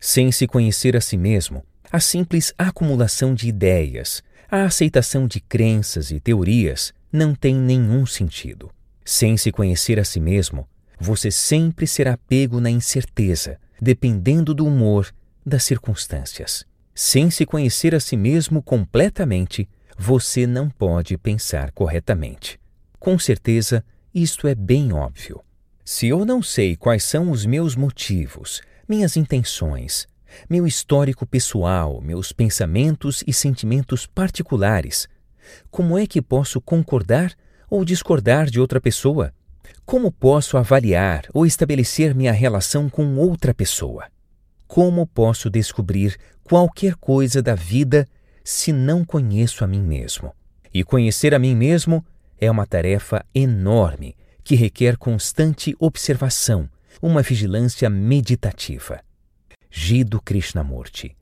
Sem se conhecer a si mesmo, a simples acumulação de ideias, a aceitação de crenças e teorias não tem nenhum sentido. Sem se conhecer a si mesmo, você sempre será pego na incerteza, dependendo do humor, das circunstâncias. Sem se conhecer a si mesmo completamente, você não pode pensar corretamente. Com certeza, isto é bem óbvio. Se eu não sei quais são os meus motivos, minhas intenções, meu histórico pessoal, meus pensamentos e sentimentos particulares, como é que posso concordar ou discordar de outra pessoa? Como posso avaliar ou estabelecer minha relação com outra pessoa? Como posso descobrir qualquer coisa da vida se não conheço a mim mesmo? E conhecer a mim mesmo é uma tarefa enorme que requer constante observação, uma vigilância meditativa. Gido Krishnamurti